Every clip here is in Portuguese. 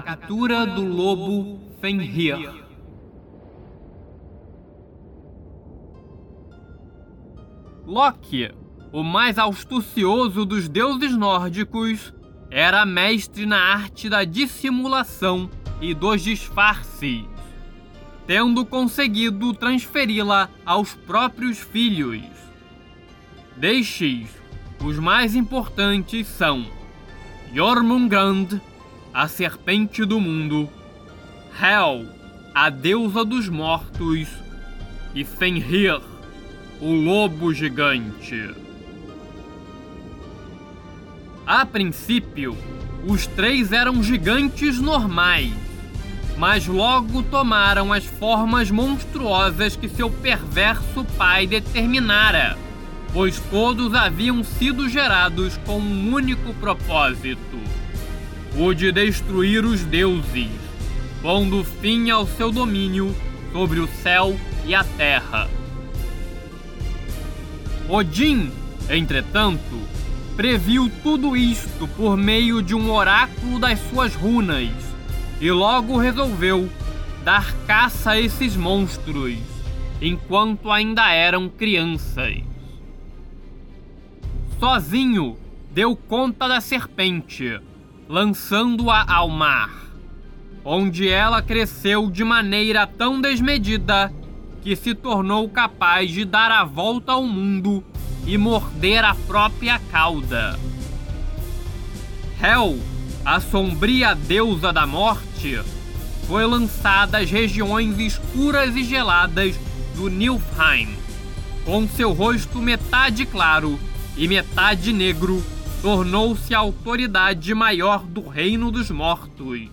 Captura do lobo Fenrir. Loki, o mais astucioso dos deuses nórdicos, era mestre na arte da dissimulação e dos disfarces, tendo conseguido transferi-la aos próprios filhos. Destes, os mais importantes são Jormungand, a serpente do mundo, Hel, a deusa dos mortos, e Fenrir, o lobo gigante. A princípio, os três eram gigantes normais, mas logo tomaram as formas monstruosas que seu perverso pai determinara pois todos haviam sido gerados com um único propósito: o de destruir os deuses, pondo fim ao seu domínio sobre o céu e a terra. Odin, entretanto, previu tudo isto por meio de um oráculo das suas runas e logo resolveu dar caça a esses monstros enquanto ainda eram crianças sozinho deu conta da serpente, lançando-a ao mar, onde ela cresceu de maneira tão desmedida que se tornou capaz de dar a volta ao mundo e morder a própria cauda. Hel, a sombria deusa da morte, foi lançada às regiões escuras e geladas do Nilfheim, com seu rosto metade claro e metade negro, tornou-se a autoridade maior do reino dos mortos.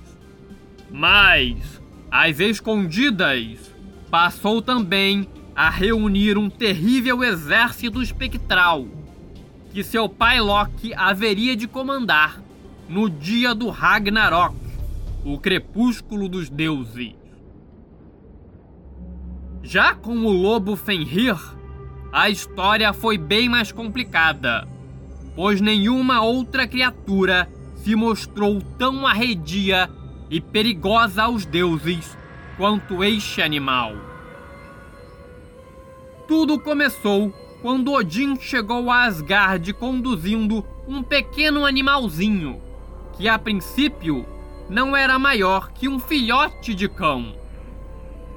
Mas, às escondidas, passou também a reunir um terrível exército espectral, que seu pai Loki haveria de comandar no dia do Ragnarok, o crepúsculo dos deuses. Já com o lobo Fenrir, a história foi bem mais complicada, pois nenhuma outra criatura se mostrou tão arredia e perigosa aos deuses quanto este animal. Tudo começou quando Odin chegou a Asgard conduzindo um pequeno animalzinho, que a princípio não era maior que um filhote de cão.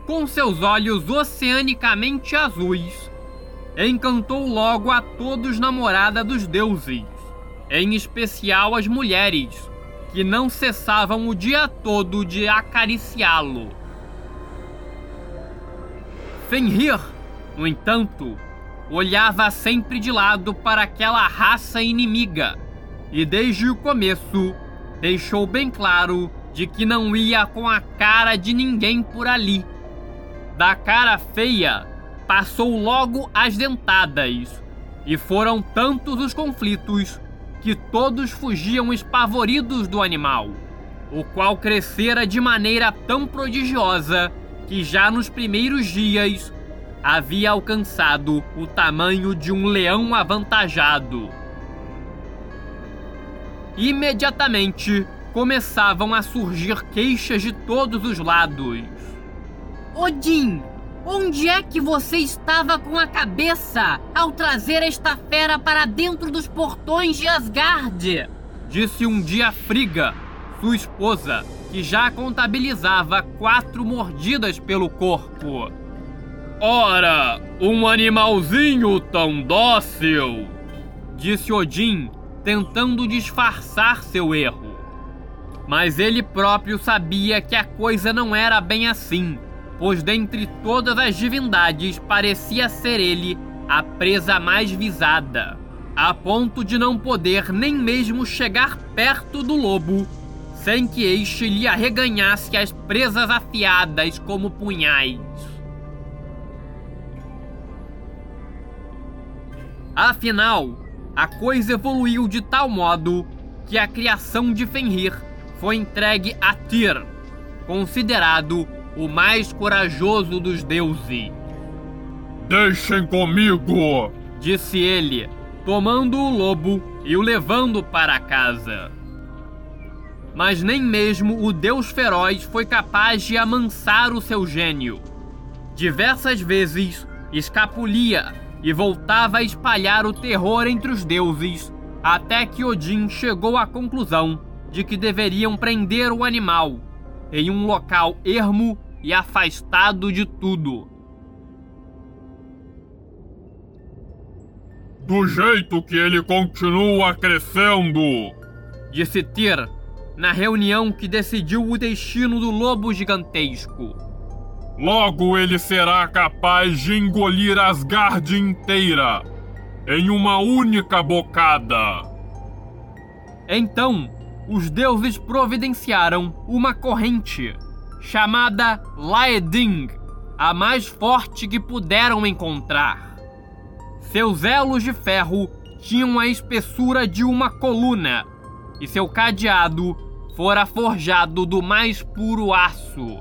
Com seus olhos oceanicamente azuis, encantou logo a todos namorada dos deuses, em especial as mulheres, que não cessavam o dia todo de acariciá-lo. Fenrir, no entanto, olhava sempre de lado para aquela raça inimiga e desde o começo deixou bem claro de que não ia com a cara de ninguém por ali. Da cara feia, passou logo às dentadas, e foram tantos os conflitos que todos fugiam espavoridos do animal, o qual crescera de maneira tão prodigiosa que já nos primeiros dias havia alcançado o tamanho de um leão avantajado. Imediatamente começavam a surgir queixas de todos os lados. Odin, Onde é que você estava com a cabeça ao trazer esta fera para dentro dos portões de Asgard? Disse um dia Friga, sua esposa, que já contabilizava quatro mordidas pelo corpo. Ora, um animalzinho tão dócil! Disse Odin, tentando disfarçar seu erro. Mas ele próprio sabia que a coisa não era bem assim pois dentre todas as divindades parecia ser ele a presa mais visada, a ponto de não poder nem mesmo chegar perto do lobo sem que este lhe arreganhasse as presas afiadas como punhais. Afinal, a coisa evoluiu de tal modo que a criação de Fenrir foi entregue a Tyr, considerado o mais corajoso dos deuses. Deixem comigo! disse ele, tomando o lobo e o levando para casa. Mas nem mesmo o deus feroz foi capaz de amansar o seu gênio. Diversas vezes escapulia e voltava a espalhar o terror entre os deuses, até que Odin chegou à conclusão de que deveriam prender o animal em um local ermo e afastado de tudo. Do jeito que ele continua crescendo, disse Tyr na reunião que decidiu o destino do lobo gigantesco. Logo ele será capaz de engolir Asgard inteira em uma única bocada. Então, os deuses providenciaram uma corrente chamada Laeding, a mais forte que puderam encontrar. Seus elos de ferro tinham a espessura de uma coluna e seu cadeado fora forjado do mais puro aço.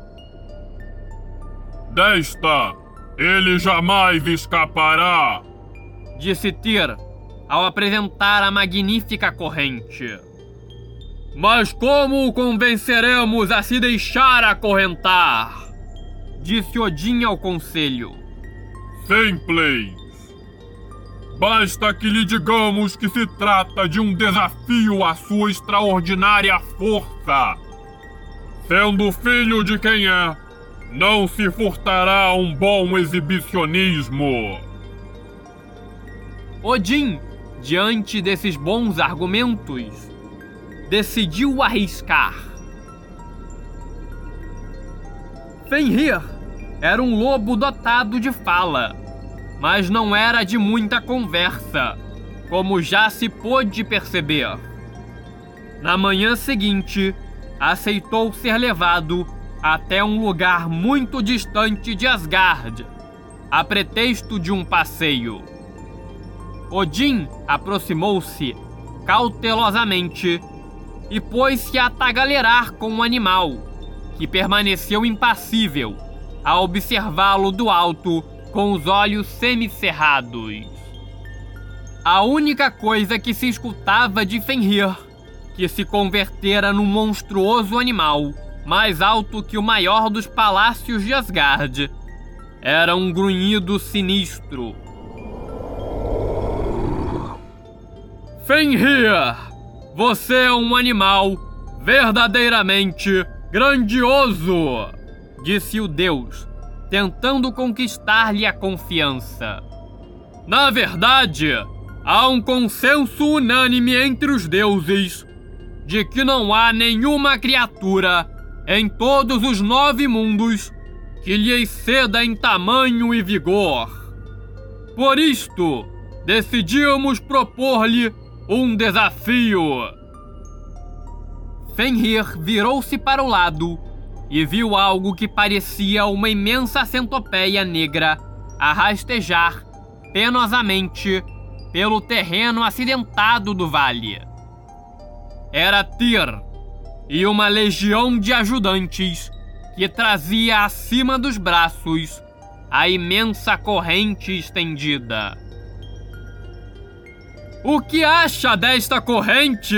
Desta ele jamais escapará, disse Tyr ao apresentar a magnífica corrente. Mas como o convenceremos a se deixar acorrentar? Disse Odin ao conselho. Simples. Basta que lhe digamos que se trata de um desafio à sua extraordinária força. Sendo filho de quem é, não se furtará um bom exibicionismo. Odin, diante desses bons argumentos, decidiu arriscar. Fenrir era um lobo dotado de fala mas não era de muita conversa, como já se pôde perceber. Na manhã seguinte, aceitou ser levado até um lugar muito distante de Asgard, a pretexto de um passeio. Odin aproximou-se cautelosamente e pôs-se a tagalerar com o animal, que permaneceu impassível a observá-lo do alto com os olhos semicerrados. A única coisa que se escutava de Fenrir, que se convertera num monstruoso animal, mais alto que o maior dos palácios de Asgard, era um grunhido sinistro. Fenrir, você é um animal verdadeiramente grandioso, disse o deus, tentando conquistar-lhe a confiança. Na verdade, há um consenso unânime entre os deuses de que não há nenhuma criatura em todos os nove mundos que lhe exceda em tamanho e vigor. Por isto, decidimos propor-lhe um desafio. Fenrir virou-se para o lado e viu algo que parecia uma imensa centopeia negra a rastejar penosamente pelo terreno acidentado do vale. Era Tyr e uma legião de ajudantes que trazia acima dos braços a imensa corrente estendida. O que acha desta corrente?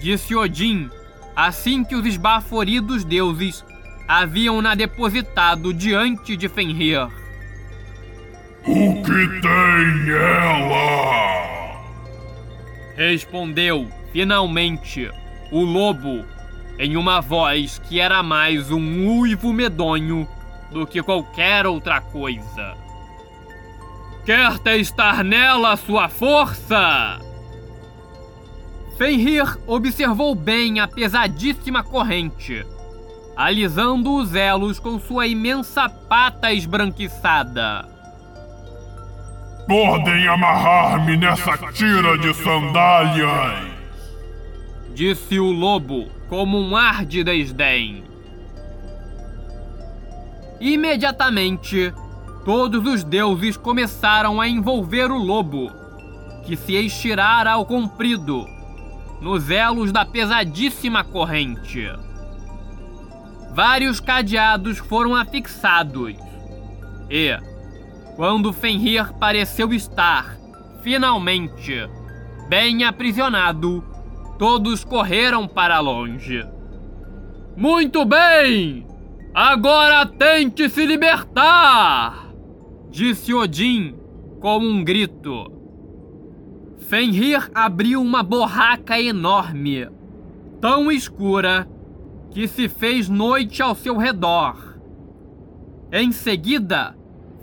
disse Odin assim que os esbaforidos deuses haviam-na depositado diante de Fenrir. O que tem ela? Respondeu, finalmente, o lobo, em uma voz que era mais um uivo medonho do que qualquer outra coisa. Quer testar nela sua força? Fenrir observou bem a pesadíssima corrente alisando os elos com sua imensa pata esbranquiçada. Podem amarrar-me nessa tira de sandálias! Disse o lobo, como um ar de desdém. Imediatamente, todos os deuses começaram a envolver o lobo, que se estirara ao comprido, nos elos da pesadíssima corrente. Vários cadeados foram afixados e, quando Fenrir pareceu estar, finalmente, bem aprisionado, todos correram para longe. Muito bem! Agora tente se libertar! Disse Odin com um grito. Fenrir abriu uma borraca enorme, tão escura que se fez noite ao seu redor. Em seguida,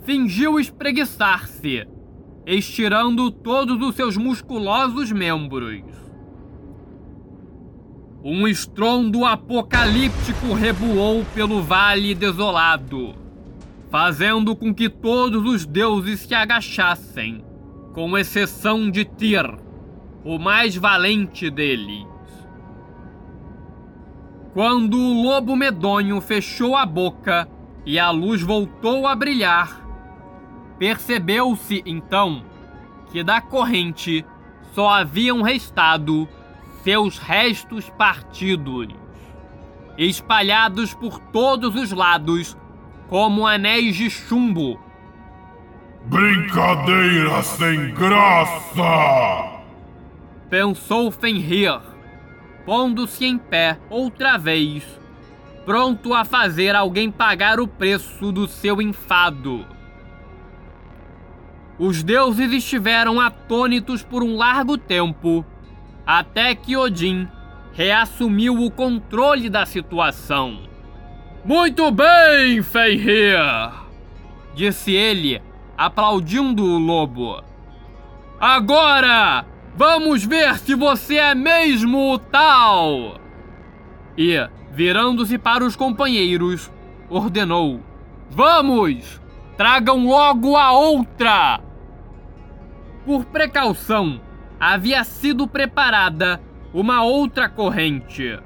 fingiu espreguiçar-se, estirando todos os seus musculosos membros. Um estrondo apocalíptico reboou pelo vale desolado, fazendo com que todos os deuses se agachassem, com exceção de Tyr, o mais valente deles. Quando o lobo medonho fechou a boca e a luz voltou a brilhar, percebeu-se então que da corrente só haviam restado seus restos partidos, espalhados por todos os lados como anéis de chumbo. Brincadeira sem graça! Pensou Fenrir, pondo-se em pé outra vez, pronto a fazer alguém pagar o preço do seu enfado. Os deuses estiveram atônitos por um largo tempo até que Odin reassumiu o controle da situação. Muito bem, Fenrir! disse ele, aplaudindo o lobo. Agora, vamos ver se você é mesmo o tal! E, virando-se para os companheiros, ordenou: Vamos! Tragam logo a outra! Por precaução, havia sido preparada uma outra corrente,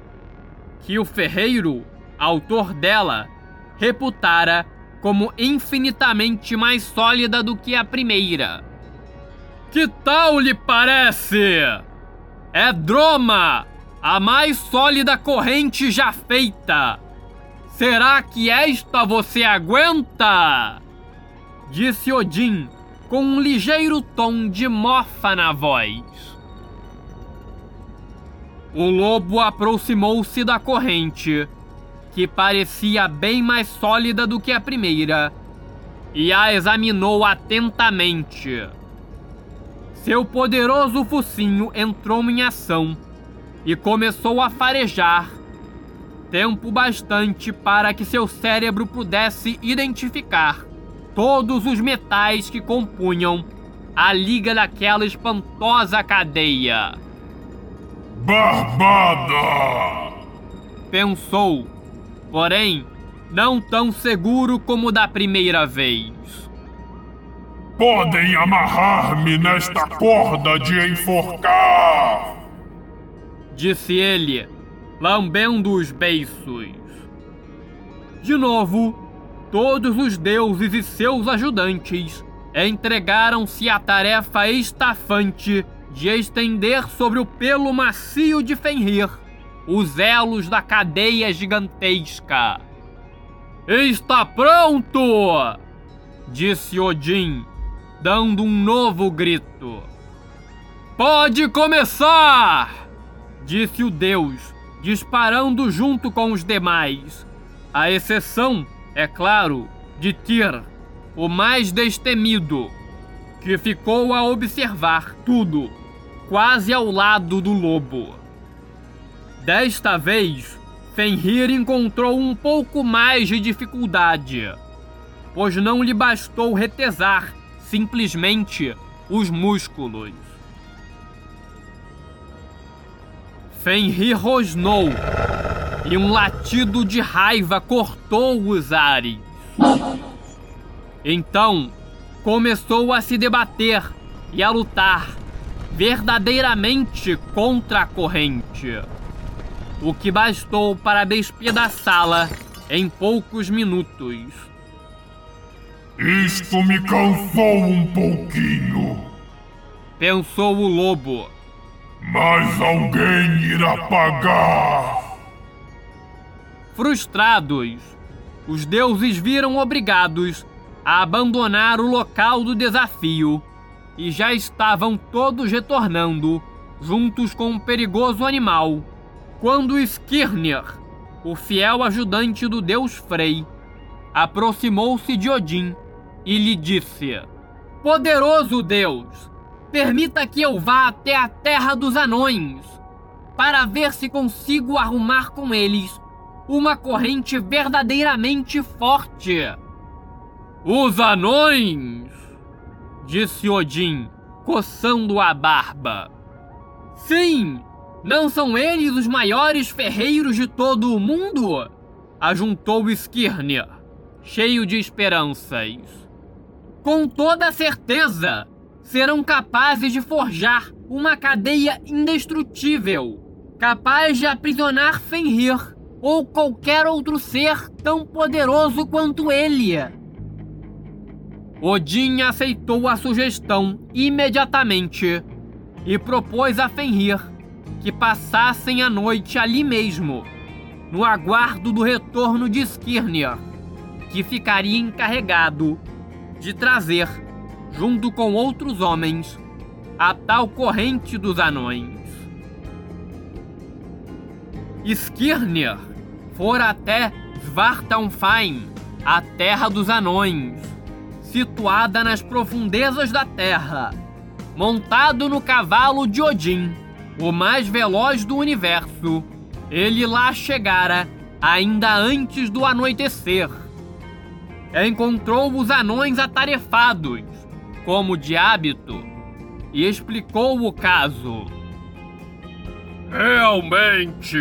que o ferreiro, autor dela, reputara como infinitamente mais sólida do que a primeira. Que tal lhe parece? É Droma, a mais sólida corrente já feita. Será que esta você aguenta? Disse Odin com um ligeiro tom de mofa na voz. O lobo aproximou-se da corrente, que parecia bem mais sólida do que a primeira, e a examinou atentamente. Seu poderoso focinho entrou em ação e começou a farejar, tempo bastante para que seu cérebro pudesse identificar todos os metais que compunham a liga daquela espantosa cadeia. Barbada! Pensou, porém, não tão seguro como da primeira vez. Podem amarrar-me nesta corda de enforcar! Disse ele, lambendo os beiços. De novo, todos os deuses e seus ajudantes entregaram-se à tarefa estafante de estender sobre o pelo macio de Fenrir os elos da cadeia gigantesca. Está pronto! disse Odin, dando um novo grito. Pode começar! disse o deus, disparando junto com os demais, à exceção é claro, de Tyr, o mais destemido, que ficou a observar tudo, quase ao lado do lobo. Desta vez, Fenrir encontrou um pouco mais de dificuldade, pois não lhe bastou retesar simplesmente os músculos. Fenrir rosnou e um latido de raiva cortou os ares. Então, começou a se debater e a lutar verdadeiramente contra a corrente. O que bastou para despedaçá-la em poucos minutos. Isto me cansou um pouquinho. Pensou o lobo. Mas alguém irá pagar. Frustrados, os deuses viram obrigados a abandonar o local do desafio e já estavam todos retornando, juntos com um perigoso animal, quando Skirnir, o fiel ajudante do deus Frey, aproximou-se de Odin e lhe disse: Poderoso Deus, permita que eu vá até a terra dos anões, para ver se consigo arrumar com eles uma corrente verdadeiramente forte. Os anões! disse Odin, coçando a barba. Sim! Não são eles os maiores ferreiros de todo o mundo? Ajuntou Skirnir, cheio de esperanças. Com toda certeza, serão capazes de forjar uma cadeia indestrutível, capaz de aprisionar Fenrir ou qualquer outro ser tão poderoso quanto ele. Odin aceitou a sugestão imediatamente e propôs a Fenrir que passassem a noite ali mesmo, no aguardo do retorno de Skirnir, que ficaria encarregado de trazer, junto com outros homens, a tal corrente dos anões. Skirnir fora até Svartalfheim, a terra dos anões, situada nas profundezas da terra, montado no cavalo de Odin, o mais veloz do universo. Ele lá chegara ainda antes do anoitecer. Encontrou os anões atarefados, como de hábito, e explicou o caso. Realmente,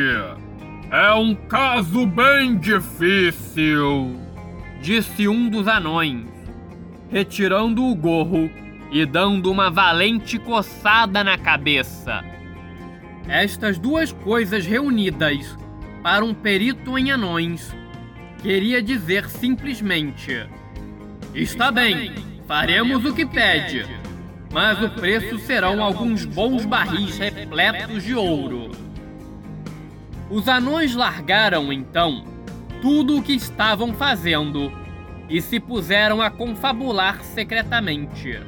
é um caso bem difícil, disse um dos anões retirando o gorro e dando uma valente coçada na cabeça. Estas duas coisas reunidas para um perito em anões queria dizer simplesmente: Está bem, faremos o que pede, mas o preço serão alguns bons barris repletos de ouro. Os anões largaram então tudo o que estavam fazendo e se puseram a confabular secretamente.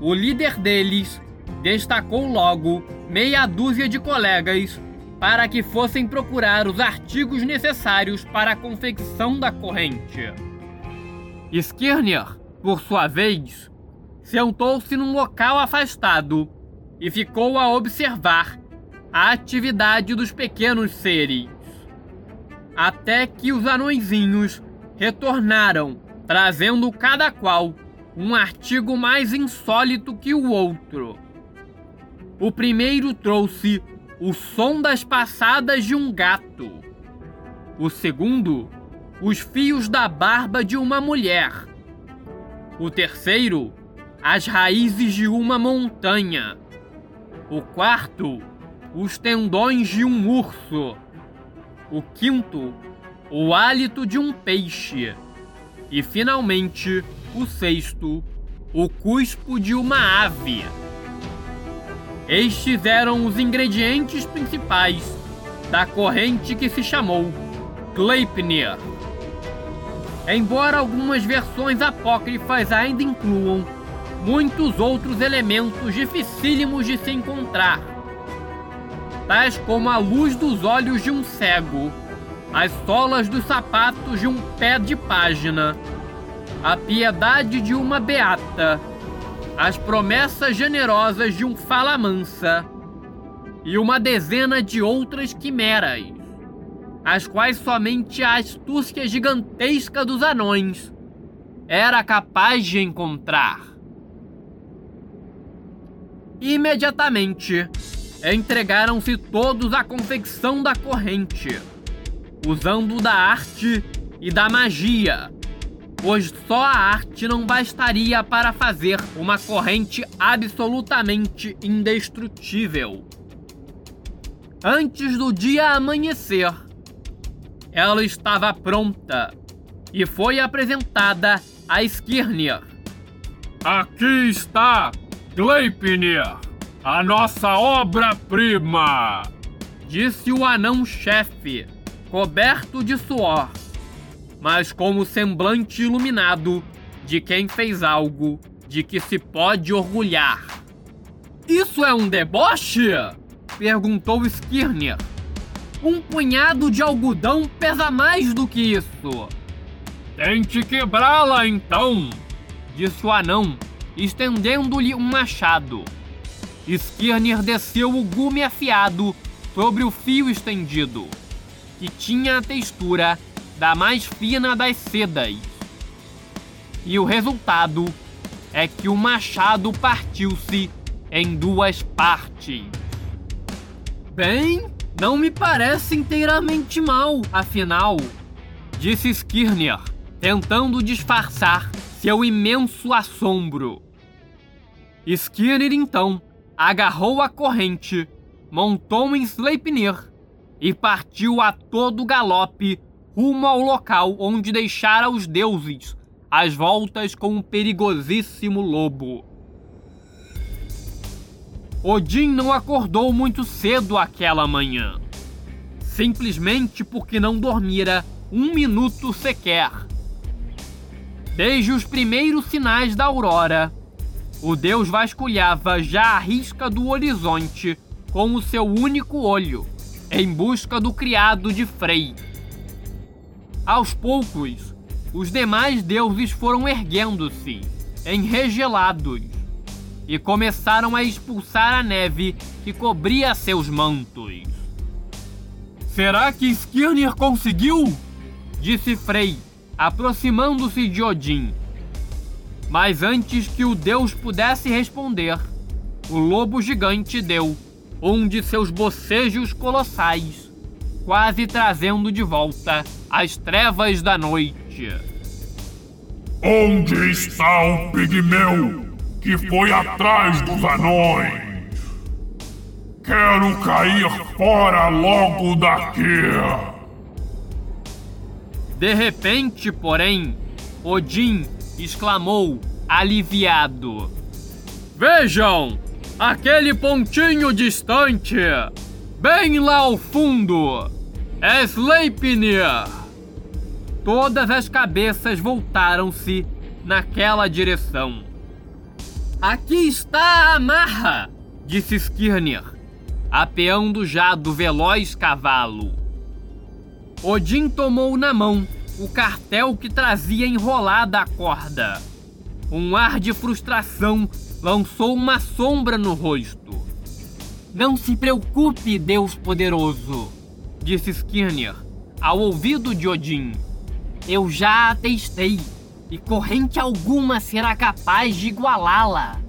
O líder deles destacou logo meia dúzia de colegas para que fossem procurar os artigos necessários para a confecção da corrente. Skirnir, por sua vez, sentou-se num local afastado e ficou a observar a atividade dos pequenos seres. Até que os anõezinhos retornaram, trazendo cada qual um artigo mais insólito que o outro. O primeiro trouxe o som das passadas de um gato. O segundo, os fios da barba de uma mulher. O terceiro, as raízes de uma montanha. O quarto, os tendões de um urso. O quinto, o hálito de um peixe. E finalmente, o sexto, o cuspo de uma ave. Estes eram os ingredientes principais da corrente que se chamou Gleipnir. Embora algumas versões apócrifas ainda incluam muitos outros elementos dificílimos de se encontrar, tais como a luz dos olhos de um cego as solas dos sapatos de um pé de página, a piedade de uma beata, as promessas generosas de um fala mansa e uma dezena de outras quimeras, as quais somente a astúcia gigantesca dos anões era capaz de encontrar. Imediatamente, entregaram-se todos à confecção da corrente, usando da arte e da magia, pois só a arte não bastaria para fazer uma corrente absolutamente indestrutível. Antes do dia amanhecer, ela estava pronta e foi apresentada a Skirnir. Aqui está Gleipnir, a nossa obra-prima! Disse o anão-chefe, coberto de suor mas como semblante iluminado de quem fez algo de que se pode orgulhar. Isso é um deboche? perguntou Skirner. Um punhado de algodão pesa mais do que isso. Tente quebrá-la então, disse o anão, estendendo-lhe um machado. Skirner desceu o gume afiado sobre o fio estendido, que tinha a textura da mais fina das sedas. E o resultado é que o machado partiu-se em duas partes. Bem, não me parece inteiramente mal, afinal, disse Skirner, tentando disfarçar seu imenso assombro. Skirner então agarrou a corrente, montou em Sleipnir e partiu a todo galope rumo ao local onde deixara os deuses às voltas com um perigosíssimo lobo. Odin não acordou muito cedo aquela manhã, simplesmente porque não dormira um minuto sequer. Desde os primeiros sinais da aurora, o deus vasculhava já a risca do horizonte com o seu único olho, em busca do criado de Frey. Aos poucos, os demais deuses foram erguendo-se, enregelados, e começaram a expulsar a neve que cobria seus mantos. Será que Skirnir conseguiu? Disse Frey, aproximando-se de Odin. Mas antes que o deus pudesse responder, o lobo gigante deu um de seus bocejos colossais, quase trazendo de volta as trevas da noite. Onde está o pigmeu que foi atrás dos anões? Quero cair fora logo daqui! De repente, porém, Odin exclamou, aliviado: Vejam! Aquele pontinho distante! Bem lá ao fundo! É Sleipnir! Todas as cabeças voltaram-se naquela direção. Aqui está a marra, disse Skirnir, apeando já do veloz cavalo. Odin tomou na mão o cartel que trazia enrolada a corda. Um ar de frustração lançou uma sombra no rosto. Não se preocupe, Deus poderoso, disse Skirnir ao ouvido de Odin. Eu já a testei, e corrente alguma será capaz de igualá-la.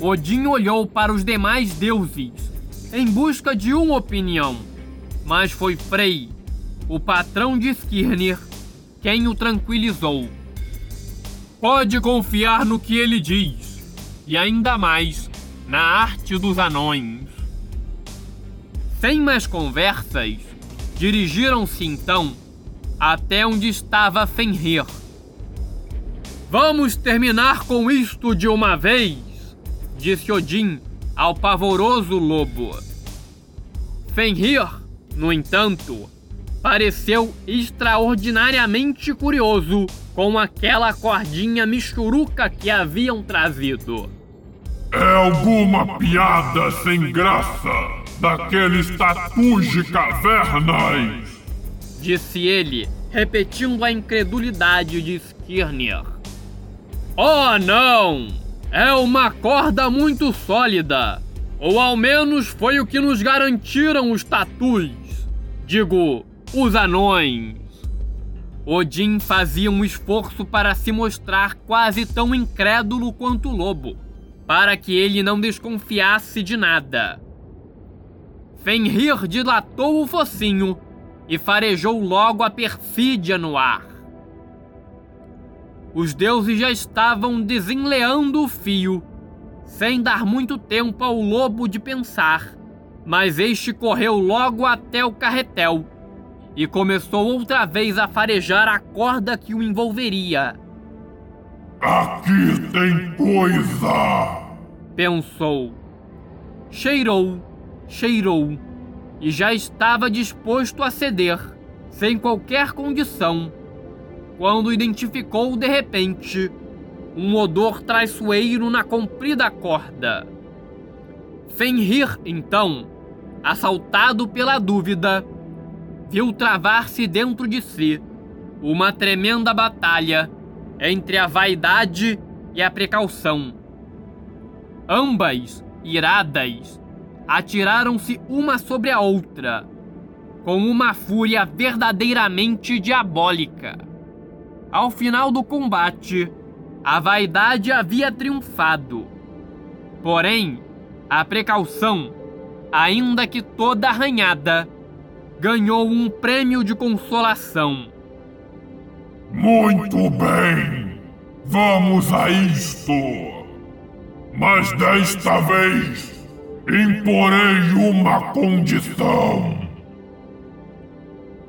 Odin olhou para os demais deuses, em busca de uma opinião, mas foi Frey, o patrão de Skirnir, quem o tranquilizou. Pode confiar no que ele diz, e ainda mais na arte dos anões. Sem mais conversas, dirigiram-se então até onde estava Fenrir. Vamos terminar com isto de uma vez, disse Odin ao pavoroso lobo. Fenrir, no entanto, pareceu extraordinariamente curioso com aquela cordinha michuruca que haviam trazido. É alguma piada sem graça daqueles tatus de cavernas disse ele, repetindo a incredulidade de Skirnir. Oh, não! É uma corda muito sólida. Ou ao menos foi o que nos garantiram os tatus. Digo, os anões. Odin fazia um esforço para se mostrar quase tão incrédulo quanto o lobo, para que ele não desconfiasse de nada. Fenrir dilatou o focinho e farejou logo a perfídia no ar. Os deuses já estavam desenleando o fio, sem dar muito tempo ao lobo de pensar, mas este correu logo até o carretel e começou outra vez a farejar a corda que o envolveria. Aqui tem coisa! Pensou. Cheirou, cheirou e já estava disposto a ceder, sem qualquer condição, quando identificou de repente um odor traiçoeiro na comprida corda. Fenrir, então, assaltado pela dúvida, viu travar-se dentro de si uma tremenda batalha entre a vaidade e a precaução. Ambas, iradas, atiraram-se uma sobre a outra, com uma fúria verdadeiramente diabólica. Ao final do combate, a vaidade havia triunfado. Porém, a precaução, ainda que toda arranhada, ganhou um prêmio de consolação. Muito bem, vamos a isto. Mas desta vez imporei uma condição.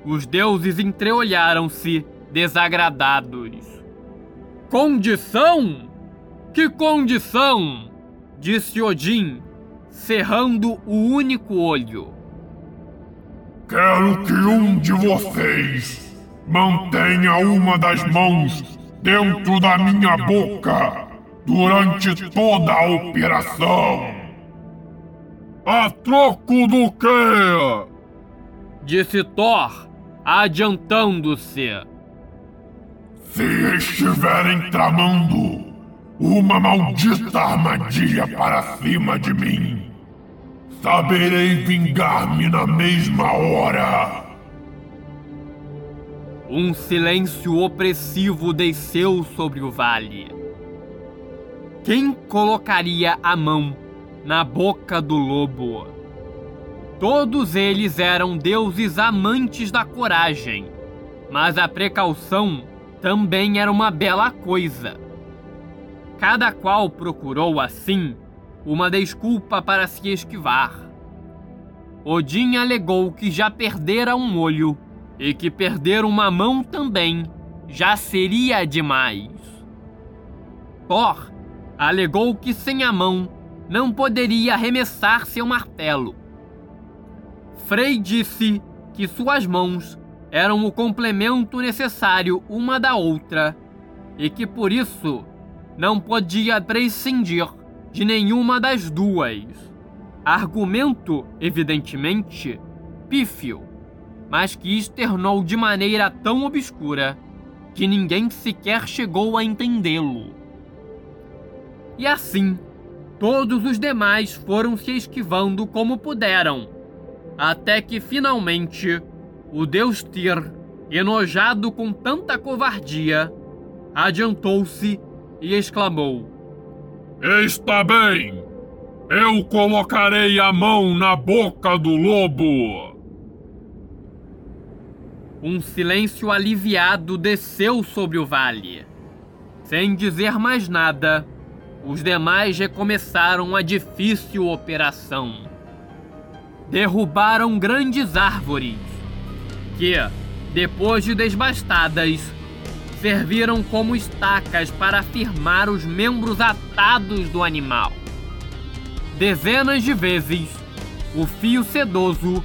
Os deuses entreolharam-se, desagradados. Condição? Que condição? disse Odin, cerrando o único olho. Quero que um de vocês mantenha uma das mãos dentro da minha boca durante toda a operação. A troco do quê? Disse Thor, adiantando-se. Se estiverem tramando uma maldita armadilha para cima de mim, saberei vingar-me na mesma hora. Um silêncio opressivo desceu sobre o vale. Quem colocaria a mão na boca do lobo? Todos eles eram deuses amantes da coragem, mas a precaução também era uma bela coisa. Cada qual procurou, assim, uma desculpa para se esquivar. Odin alegou que já perdera um olho e que perder uma mão também já seria demais. Thor alegou que sem a mão não poderia arremessar seu martelo. Frey disse que suas mãos eram o complemento necessário uma da outra e que por isso não podia prescindir de nenhuma das duas. Argumento, evidentemente, pífio mas que externou de maneira tão obscura que ninguém sequer chegou a entendê-lo. E assim, todos os demais foram se esquivando como puderam, até que finalmente o deus Tyr, enojado com tanta covardia, adiantou-se e exclamou: Está bem! Eu colocarei a mão na boca do lobo! Um silêncio aliviado desceu sobre o vale. Sem dizer mais nada, os demais recomeçaram a difícil operação. Derrubaram grandes árvores, que, depois de desbastadas, serviram como estacas para firmar os membros atados do animal. Dezenas de vezes, o fio sedoso,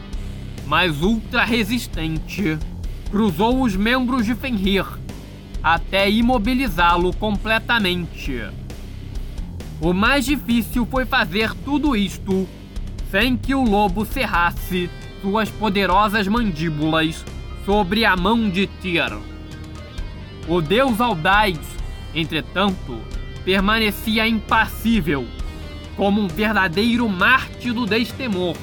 mas ultra resistente, cruzou os membros de Fenrir até imobilizá-lo completamente. O mais difícil foi fazer tudo isto sem que o lobo cerrasse suas poderosas mandíbulas sobre a mão de Tyr. O deus audaz, entretanto, permanecia impassível, como um verdadeiro mártir do destemor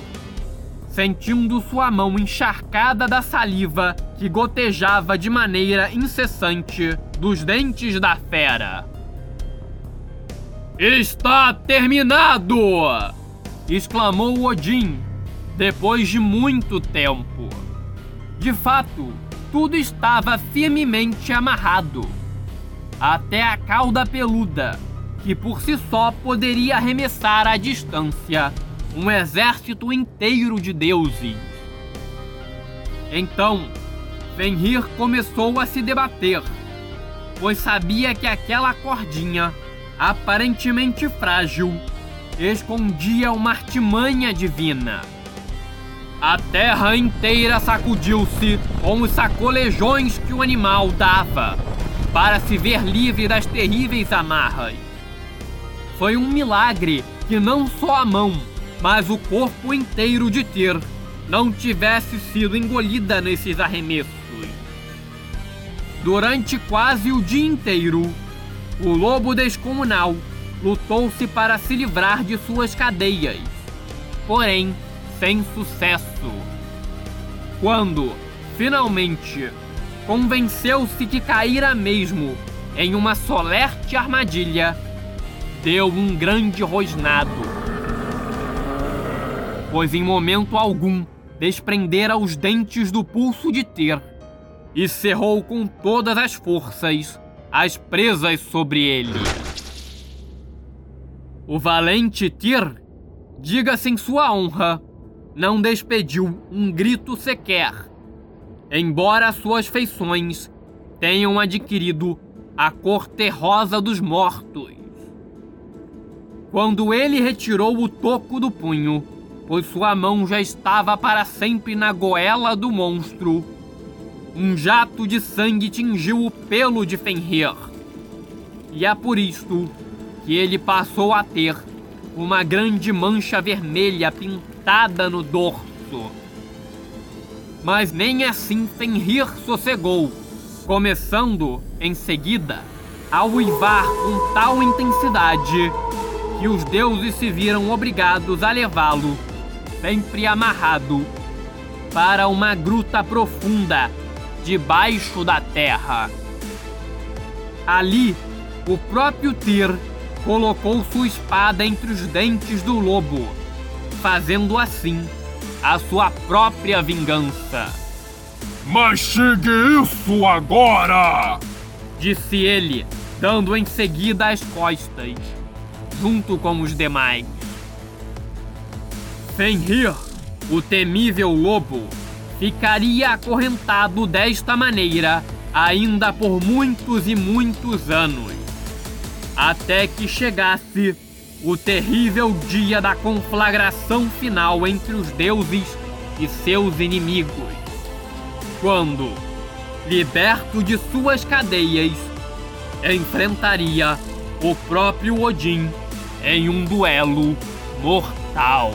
sentindo sua mão encharcada da saliva que gotejava de maneira incessante dos dentes da fera. Está terminado! exclamou Odin, depois de muito tempo. De fato, tudo estava firmemente amarrado. Até a cauda peluda, que por si só poderia arremessar à distância um exército inteiro de deuses. Então, Fenrir começou a se debater, pois sabia que aquela cordinha, aparentemente frágil, escondia uma artimanha divina. A terra inteira sacudiu-se com os sacolejões que o animal dava para se ver livre das terríveis amarras. Foi um milagre que não só a mão, mas o corpo inteiro de Tyr não tivesse sido engolida nesses arremessos. Durante quase o dia inteiro, o lobo descomunal lutou-se para se livrar de suas cadeias, porém sem sucesso. Quando, finalmente, convenceu-se que caíra mesmo em uma solerte armadilha, deu um grande rosnado. Pois em momento algum desprendera os dentes do pulso de Ter e cerrou com todas as forças as presas sobre ele. O valente Tyr, diga-se em sua honra, não despediu um grito sequer, embora suas feições tenham adquirido a cor terrosa dos mortos. Quando ele retirou o toco do punho, pois sua mão já estava para sempre na goela do monstro. Um jato de sangue tingiu o pelo de Fenrir. E é por isto que ele passou a ter uma grande mancha vermelha pintada no dorso. Mas nem assim Fenrir sossegou, começando, em seguida, a uivar com tal intensidade que os deuses se viram obrigados a levá-lo sempre amarrado, para uma gruta profunda debaixo da terra. Ali, o próprio Tyr colocou sua espada entre os dentes do lobo, fazendo assim a sua própria vingança. Mastigue isso agora! Disse ele, dando em seguida as costas, junto com os demais. Fenrir, o temível lobo, ficaria acorrentado desta maneira ainda por muitos e muitos anos, até que chegasse o terrível dia da conflagração final entre os deuses e seus inimigos, quando, liberto de suas cadeias, enfrentaria o próprio Odin em um duelo mortal.